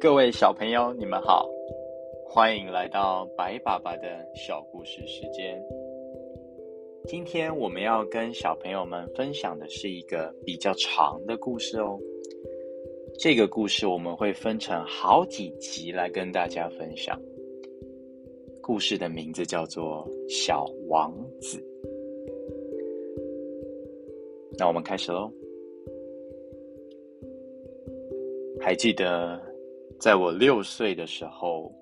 各位小朋友，你们好，欢迎来到白爸爸的小故事时间。今天我们要跟小朋友们分享的是一个比较长的故事哦。这个故事我们会分成好几集来跟大家分享。故事的名字叫做《小王子》。那我们开始喽。还记得在我六岁的时候，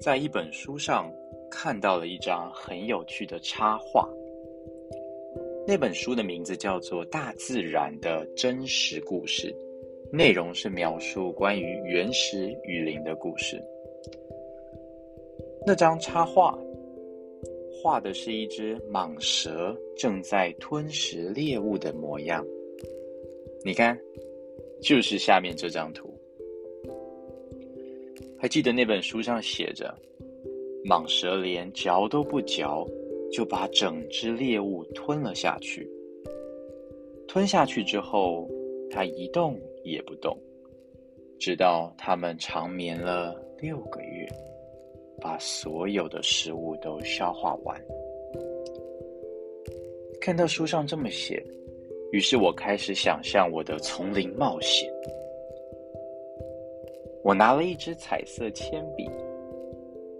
在一本书上看到了一张很有趣的插画。那本书的名字叫做《大自然的真实故事》，内容是描述关于原始雨林的故事。那张插画画的是一只蟒蛇正在吞食猎物的模样。你看，就是下面这张图。还记得那本书上写着，蟒蛇连嚼都不嚼。就把整只猎物吞了下去。吞下去之后，它一动也不动，直到它们长眠了六个月，把所有的食物都消化完。看到书上这么写，于是我开始想象我的丛林冒险。我拿了一支彩色铅笔，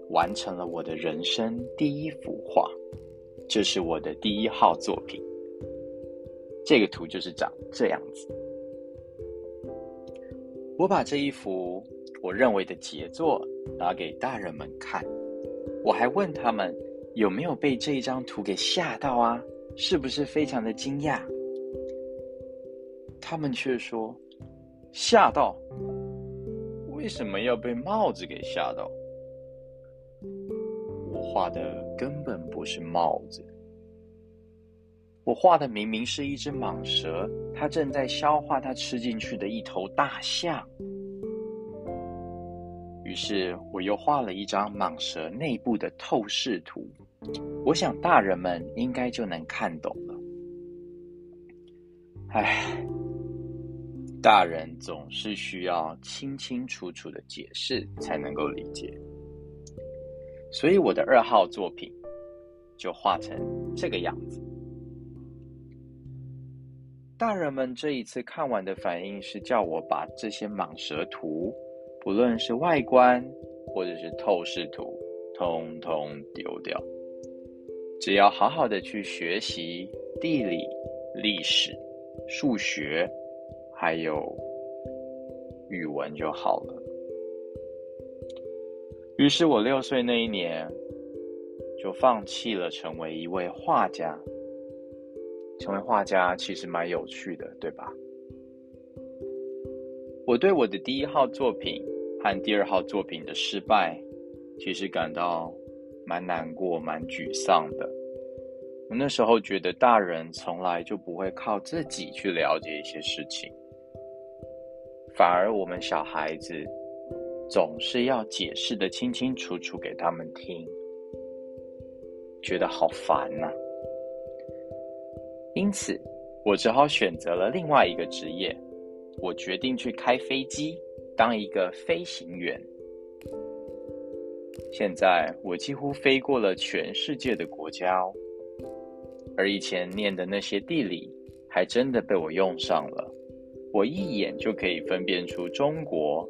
完成了我的人生第一幅画。这是我的第一号作品。这个图就是长这样子。我把这一幅我认为的杰作拿给大人们看，我还问他们有没有被这一张图给吓到啊？是不是非常的惊讶？他们却说吓到。为什么要被帽子给吓到？我画的根本不是帽子，我画的明明是一只蟒蛇，它正在消化它吃进去的一头大象。于是我又画了一张蟒蛇内部的透视图，我想大人们应该就能看懂了。唉，大人总是需要清清楚楚的解释才能够理解。所以我的二号作品就画成这个样子。大人们这一次看完的反应是叫我把这些蟒蛇图，不论是外观或者是透视图，通通丢掉，只要好好的去学习地理、历史、数学，还有语文就好了。于是我六岁那一年，就放弃了成为一位画家。成为画家其实蛮有趣的，对吧？我对我的第一号作品和第二号作品的失败，其实感到蛮难过、蛮沮丧的。我那时候觉得大人从来就不会靠自己去了解一些事情，反而我们小孩子。总是要解释的清清楚楚给他们听，觉得好烦呐。因此，我只好选择了另外一个职业。我决定去开飞机，当一个飞行员。现在，我几乎飞过了全世界的国家哦。而以前念的那些地理，还真的被我用上了。我一眼就可以分辨出中国。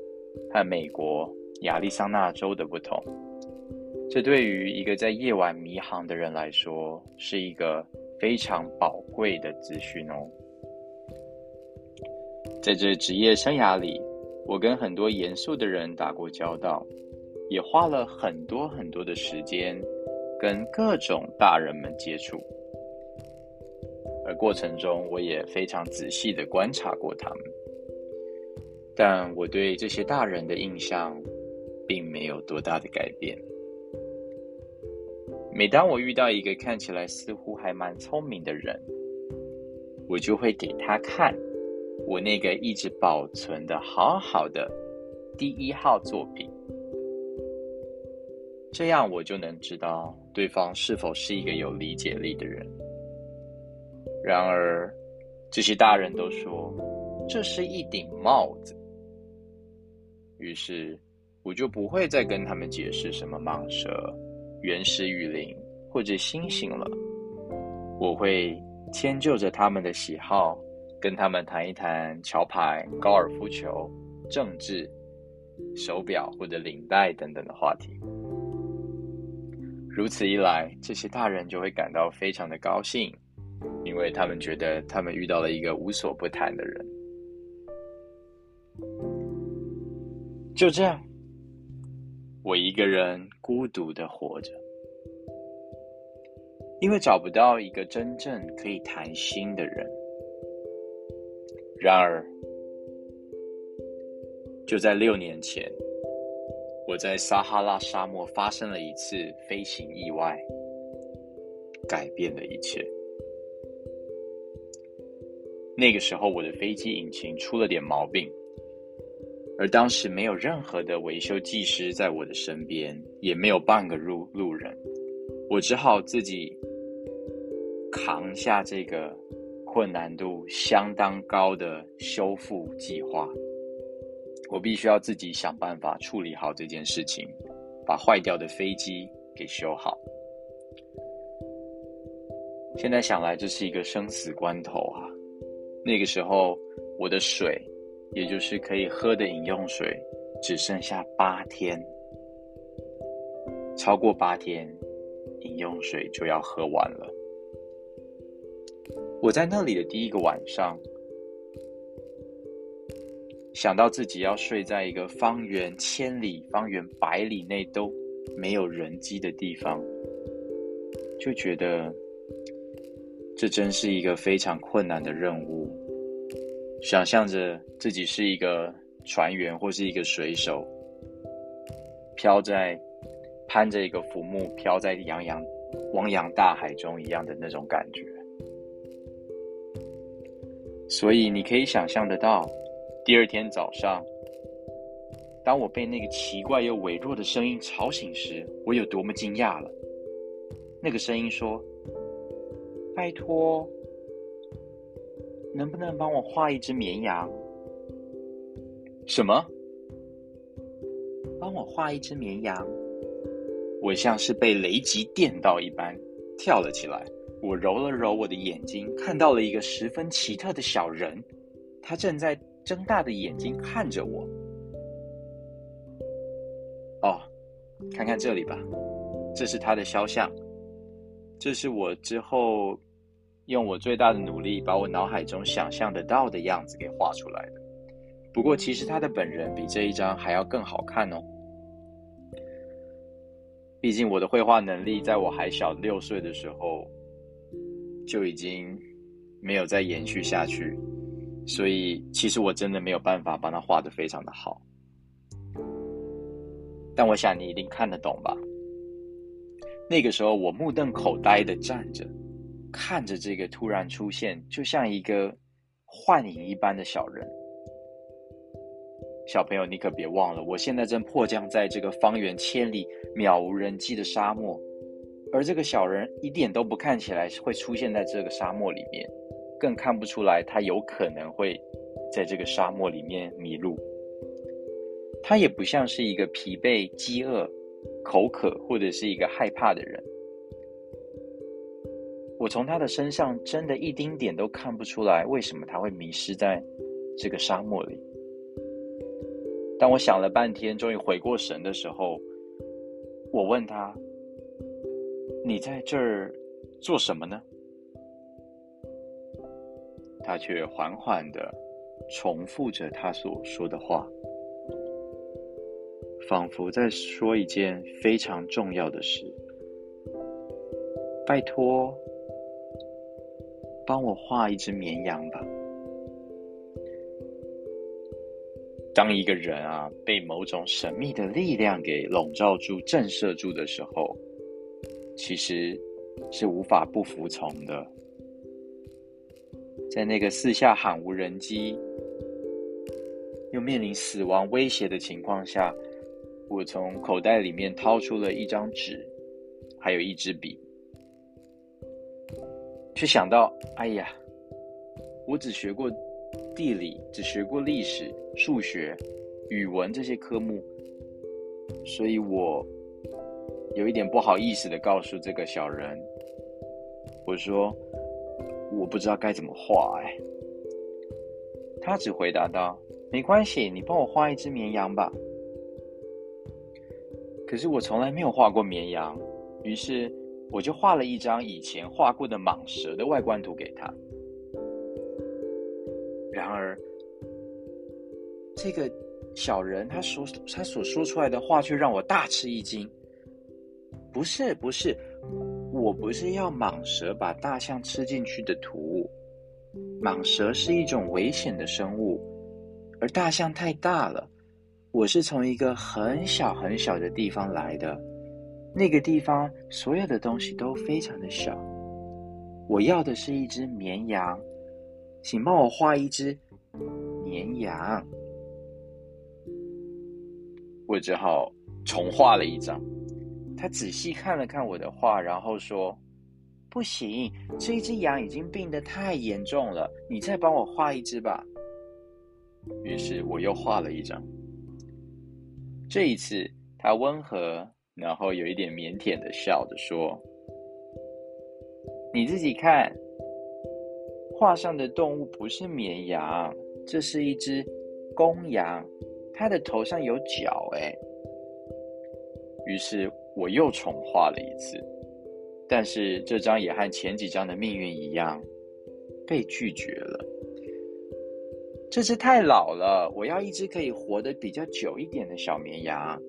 和美国亚利桑那州的不同，这对于一个在夜晚迷航的人来说，是一个非常宝贵的资讯哦。在这职业生涯里，我跟很多严肃的人打过交道，也花了很多很多的时间跟各种大人们接触，而过程中我也非常仔细的观察过他们。但我对这些大人的印象，并没有多大的改变。每当我遇到一个看起来似乎还蛮聪明的人，我就会给他看我那个一直保存的好好的第一号作品。这样我就能知道对方是否是一个有理解力的人。然而，这些大人都说这是一顶帽子，于是我就不会再跟他们解释什么蟒蛇、原始雨林或者星星了。我会迁就着他们的喜好，跟他们谈一谈桥牌、高尔夫球、政治、手表或者领带等等的话题。如此一来，这些大人就会感到非常的高兴。因为他们觉得他们遇到了一个无所不谈的人，就这样，我一个人孤独的活着，因为找不到一个真正可以谈心的人。然而，就在六年前，我在撒哈拉沙漠发生了一次飞行意外，改变了一切。那个时候，我的飞机引擎出了点毛病，而当时没有任何的维修技师在我的身边，也没有半个路路人，我只好自己扛下这个困难度相当高的修复计划。我必须要自己想办法处理好这件事情，把坏掉的飞机给修好。现在想来，这是一个生死关头啊！那个时候，我的水，也就是可以喝的饮用水，只剩下八天。超过八天，饮用水就要喝完了。我在那里的第一个晚上，想到自己要睡在一个方圆千里、方圆百里内都没有人迹的地方，就觉得。这真是一个非常困难的任务。想象着自己是一个船员或是一个水手，飘在攀着一个浮木，飘在洋洋汪洋大海中一样的那种感觉。所以你可以想象得到，第二天早上，当我被那个奇怪又微弱的声音吵醒时，我有多么惊讶了。那个声音说。拜托，能不能帮我画一只绵羊？什么？帮我画一只绵羊？我像是被雷击电到一般，跳了起来。我揉了揉我的眼睛，看到了一个十分奇特的小人，他正在睁大的眼睛看着我。哦，看看这里吧，这是他的肖像。这是我之后用我最大的努力把我脑海中想象得到的样子给画出来的。不过，其实他的本人比这一张还要更好看哦。毕竟我的绘画能力在我还小六岁的时候就已经没有再延续下去，所以其实我真的没有办法帮他画的非常的好。但我想你一定看得懂吧。那个时候，我目瞪口呆的站着，看着这个突然出现，就像一个幻影一般的小人。小朋友，你可别忘了，我现在正迫降在这个方圆千里、渺无人迹的沙漠，而这个小人一点都不看起来会出现在这个沙漠里面，更看不出来他有可能会在这个沙漠里面迷路。他也不像是一个疲惫、饥饿。口渴或者是一个害怕的人，我从他的身上真的一丁点都看不出来，为什么他会迷失在这个沙漠里。当我想了半天，终于回过神的时候，我问他：“你在这儿做什么呢？”他却缓缓的重复着他所说的话。仿佛在说一件非常重要的事。拜托，帮我画一只绵羊吧。当一个人啊被某种神秘的力量给笼罩住、震慑住的时候，其实是无法不服从的。在那个四下喊无人机，又面临死亡威胁的情况下。我从口袋里面掏出了一张纸，还有一支笔，却想到，哎呀，我只学过地理，只学过历史、数学、语文这些科目，所以我有一点不好意思的告诉这个小人，我说我不知道该怎么画，哎，他只回答道：“没关系，你帮我画一只绵羊吧。”可是我从来没有画过绵羊，于是我就画了一张以前画过的蟒蛇的外观图给他。然而，这个小人他所他所说出来的话却让我大吃一惊。不是不是，我不是要蟒蛇把大象吃进去的图。蟒蛇是一种危险的生物，而大象太大了。我是从一个很小很小的地方来的，那个地方所有的东西都非常的小。我要的是一只绵羊，请帮我画一只绵羊。我只好重画了一张。他仔细看了看我的画，然后说：“不行，这一只羊已经病得太严重了，你再帮我画一只吧。”于是我又画了一张。这一次，他温和，然后有一点腼腆的笑着说：“你自己看，画上的动物不是绵羊，这是一只公羊，它的头上有角。”哎，于是我又重画了一次，但是这张也和前几张的命运一样，被拒绝了。这只太老了，我要一只可以活得比较久一点的小绵羊。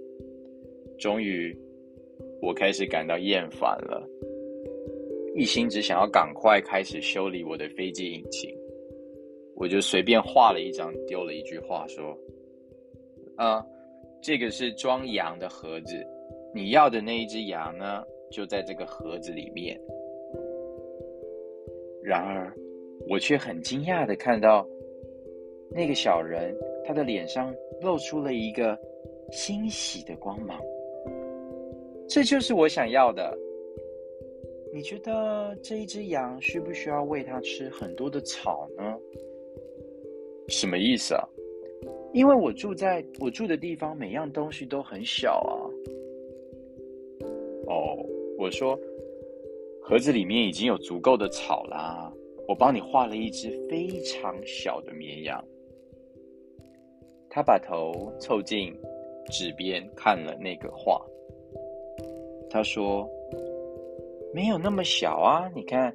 终于，我开始感到厌烦了，一心只想要赶快开始修理我的飞机引擎。我就随便画了一张，丢了一句话说：“啊，这个是装羊的盒子，你要的那一只羊呢，就在这个盒子里面。”然而，我却很惊讶的看到。那个小人，他的脸上露出了一个欣喜的光芒。这就是我想要的。你觉得这一只羊需不需要喂它吃很多的草呢？什么意思啊？因为我住在我住的地方，每样东西都很小啊。哦，我说，盒子里面已经有足够的草啦。我帮你画了一只非常小的绵羊。他把头凑近纸边看了那个画，他说：“没有那么小啊，你看，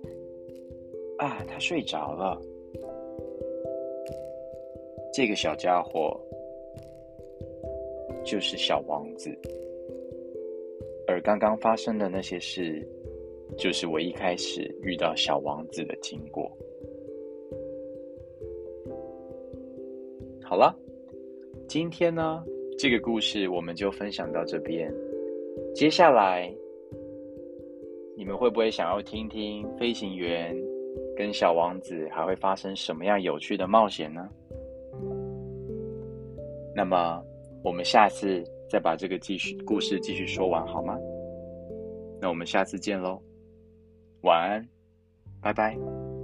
啊，他睡着了。这个小家伙就是小王子，而刚刚发生的那些事，就是我一开始遇到小王子的经过。”好了。今天呢，这个故事我们就分享到这边。接下来，你们会不会想要听听飞行员跟小王子还会发生什么样有趣的冒险呢？那么，我们下次再把这个继续故事继续说完好吗？那我们下次见喽，晚安，拜拜。